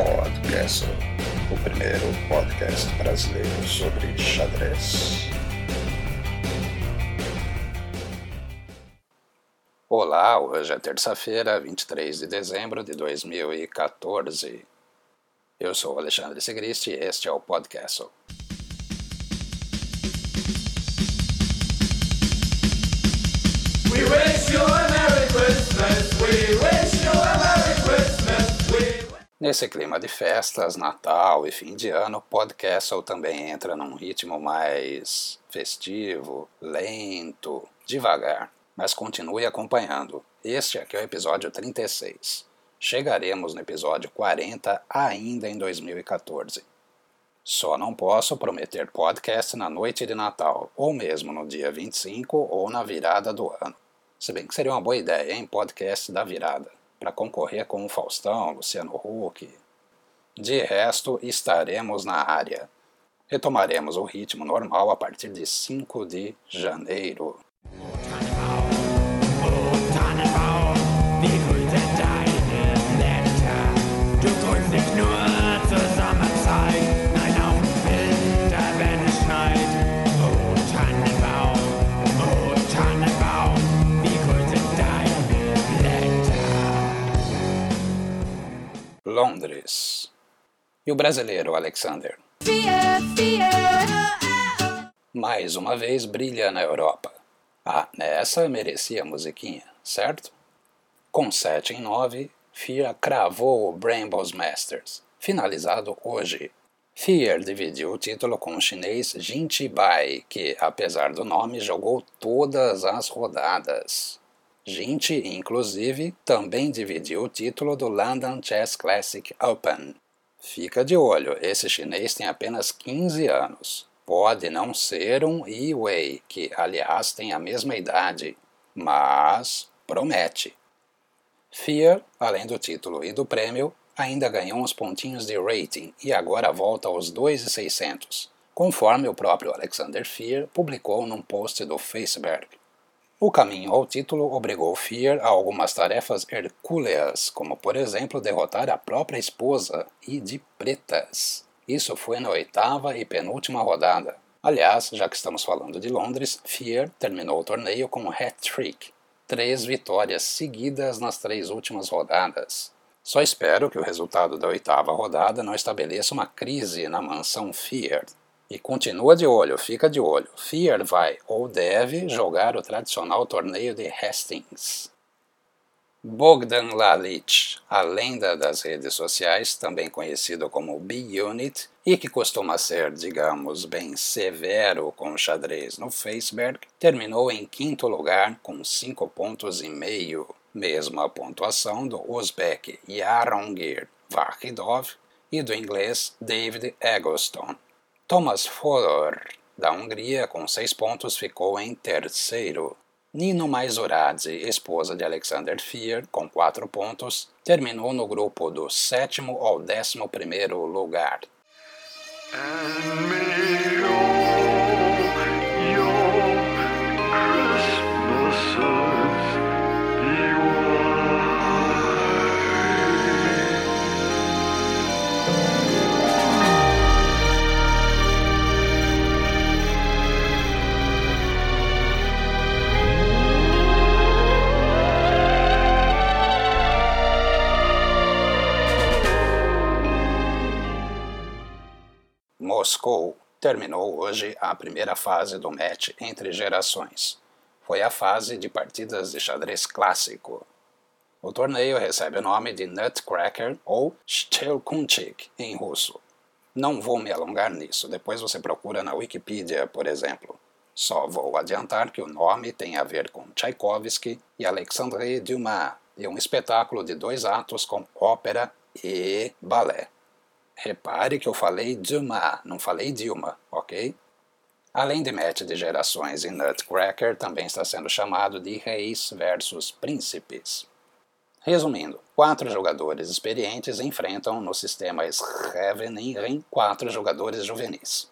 Podcast, o primeiro podcast brasileiro sobre xadrez. Olá, hoje é terça-feira, 23 de dezembro de 2014. Eu sou Alexandre Segristi e este é o podcast. Nesse clima de festas, Natal e fim de ano, o podcast também entra num ritmo mais festivo, lento, devagar, mas continue acompanhando. Este aqui é o episódio 36. Chegaremos no episódio 40 ainda em 2014. Só não posso prometer podcast na noite de Natal, ou mesmo no dia 25 ou na virada do ano. Se bem que seria uma boa ideia, hein? Podcast da virada, para concorrer com o Faustão, Luciano Huck. De resto, estaremos na área. Retomaremos o ritmo normal a partir de 5 de janeiro. Londres. E o brasileiro Alexander? Mais uma vez brilha na Europa. Ah, nessa merecia a musiquinha, certo? Com 7 em 9, Fear cravou o Brambles Masters, finalizado hoje. Fear dividiu o título com o chinês Jin Bai, que, apesar do nome, jogou todas as rodadas. Gente, inclusive, também dividiu o título do London Chess Classic Open. Fica de olho, esse chinês tem apenas 15 anos. Pode não ser um Yi Wei, que aliás tem a mesma idade, mas promete. Fear, além do título e do prêmio, ainda ganhou uns pontinhos de rating e agora volta aos 2,600, conforme o próprio Alexander Fear publicou num post do Facebook. O caminho ao título obrigou Fear a algumas tarefas hercúleas, como por exemplo derrotar a própria esposa e de pretas. Isso foi na oitava e penúltima rodada. Aliás, já que estamos falando de Londres, Fear terminou o torneio com um hat-trick, três vitórias seguidas nas três últimas rodadas. Só espero que o resultado da oitava rodada não estabeleça uma crise na mansão Fear. E continua de olho, fica de olho. Fear vai ou deve jogar o tradicional torneio de Hastings. Bogdan Lalic, a lenda das redes sociais, também conhecido como B-Unit, e que costuma ser, digamos, bem severo com o xadrez no Facebook, terminou em quinto lugar com 5 pontos e meio, mesma pontuação do uzbek Yarongir Vahidov e do inglês David Eggleston. Thomas Fodor, da Hungria, com seis pontos, ficou em terceiro. Nino Maizoradze, esposa de Alexander Fear, com quatro pontos, terminou no grupo do sétimo ao décimo primeiro lugar. Terminou hoje a primeira fase do match entre gerações. Foi a fase de partidas de xadrez clássico. O torneio recebe o nome de Nutcracker ou Stelkunchik em russo. Não vou me alongar nisso, depois você procura na Wikipedia, por exemplo. Só vou adiantar que o nome tem a ver com Tchaikovsky e Alexandre Dumas, e um espetáculo de dois atos com ópera e balé. Repare que eu falei Dumas, não falei Dilma, ok? Além de match de gerações e Nutcracker, também está sendo chamado de Reis versus Príncipes. Resumindo, quatro jogadores experientes enfrentam no sistema Scheveningen quatro jogadores juvenis.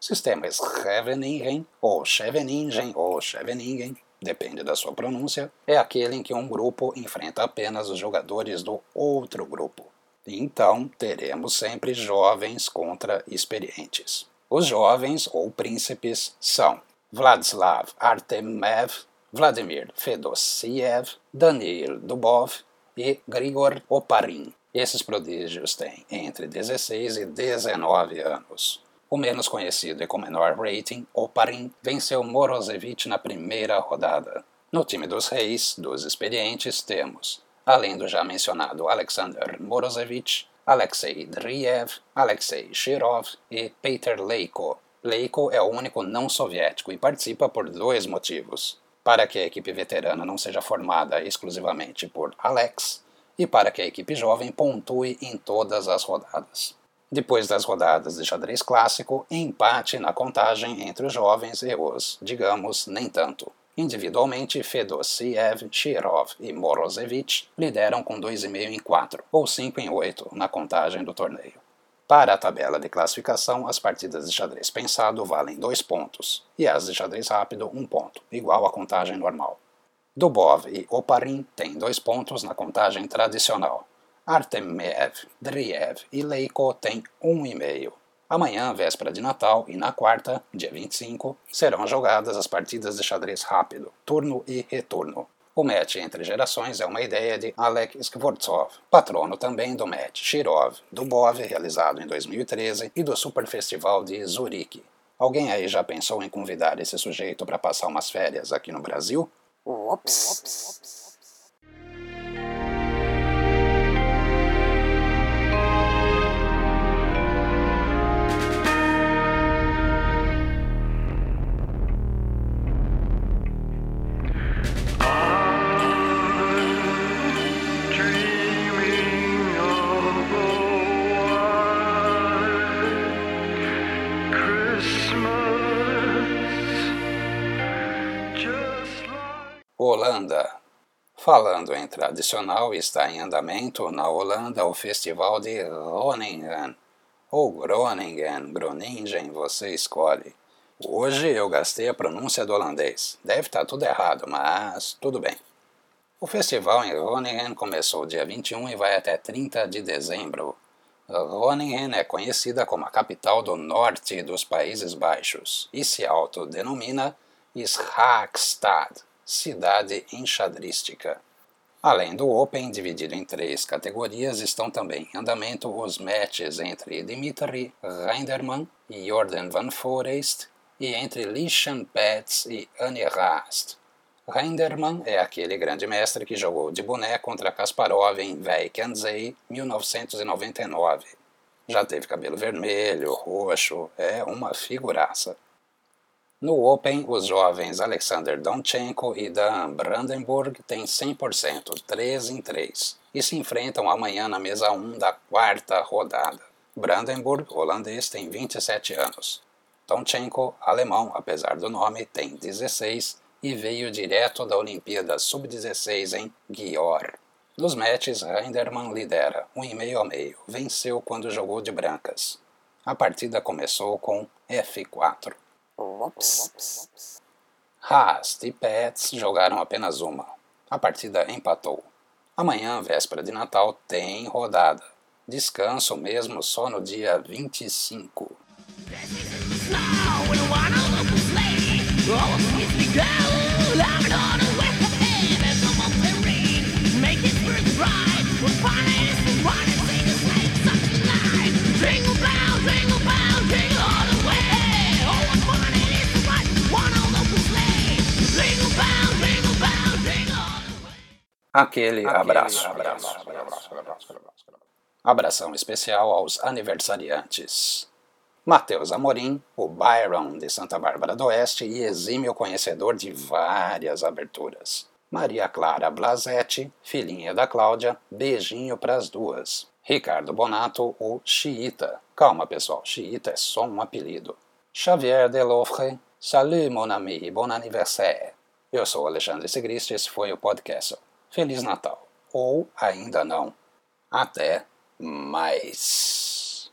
Sistema Scheveningen, ou Scheveningen, ou Scheveningen, depende da sua pronúncia, é aquele em que um grupo enfrenta apenas os jogadores do outro grupo. Então teremos sempre jovens contra experientes. Os jovens ou príncipes são Vladislav Artemev, Vladimir Fedosiev, Daniil Dubov e Grigor Oparin. Esses prodígios têm entre 16 e 19 anos. O menos conhecido e com menor rating, Oparin, venceu Morozevich na primeira rodada. No time dos reis, dos experientes, temos, além do já mencionado Alexander Morozevich, Alexei Driev, Alexei Shirov e Peter Leiko. Leiko é o único não soviético e participa por dois motivos. Para que a equipe veterana não seja formada exclusivamente por Alex, e para que a equipe jovem pontue em todas as rodadas. Depois das rodadas de xadrez clássico, empate na contagem entre os jovens e os, digamos, nem tanto. Individualmente, Fedosiev, Shirov e Morozevich lideram com 2,5 em 4, ou 5 em 8 na contagem do torneio. Para a tabela de classificação, as partidas de xadrez pensado valem 2 pontos, e as de xadrez rápido 1 um ponto, igual à contagem normal. Dubov e Oparin têm dois pontos na contagem tradicional. Artemev, Driev e Leiko têm um e meio. Amanhã, véspera de Natal, e na quarta, dia 25, serão jogadas as partidas de xadrez rápido, turno e retorno. O match entre gerações é uma ideia de Alek Skvortsov, patrono também do match Shirov, Dubov, realizado em 2013, e do Super Festival de Zurique. Alguém aí já pensou em convidar esse sujeito para passar umas férias aqui no Brasil? Whoops. Holanda. Falando em tradicional, está em andamento na Holanda o Festival de Groningen, ou Groningen, Groningen, você escolhe. Hoje eu gastei a pronúncia do holandês. Deve estar tudo errado, mas tudo bem. O festival em Groningen começou dia 21 e vai até 30 de dezembro. Groningen é conhecida como a capital do norte dos Países Baixos e se autodenomina Schaakstad cidade enxadrística. Além do Open, dividido em três categorias, estão também em andamento os matches entre Dimitri Reinderman e Jordan van Forest e entre Lishan Pets e Annie Rast. Reinderman é aquele grande mestre que jogou de boneco contra Kasparov em Vaikanzei 1999. Já teve cabelo vermelho, roxo, é uma figuraça. No Open, os jovens Alexander Donchenko e Dan Brandenburg têm 100%, 3 em 3, e se enfrentam amanhã na mesa 1 da quarta rodada. Brandenburg, holandês, tem 27 anos. Donchenko, alemão, apesar do nome, tem 16 e veio direto da Olimpíada Sub-16 em Győr. Nos matches, Reinderman lidera, 1,5 a meio, venceu quando jogou de brancas. A partida começou com F4. Ops. Haas e Pets jogaram apenas uma. A partida empatou. Amanhã, véspera de Natal, tem rodada. Descanso mesmo só no dia 25. Aquele, abraço. abraço. Abração especial aos aniversariantes. Matheus Amorim, o Byron de Santa Bárbara do Oeste e exímio conhecedor de várias aberturas. Maria Clara Blasetti, filhinha da Cláudia, beijinho pras duas. Ricardo Bonato, o Xiita. Calma pessoal, Xiita é só um apelido. Xavier Delofre, salut mon ami, bon anniversaire. Eu sou Alexandre Segrist esse foi o podcast. Feliz Natal. Ou ainda não. Até mais.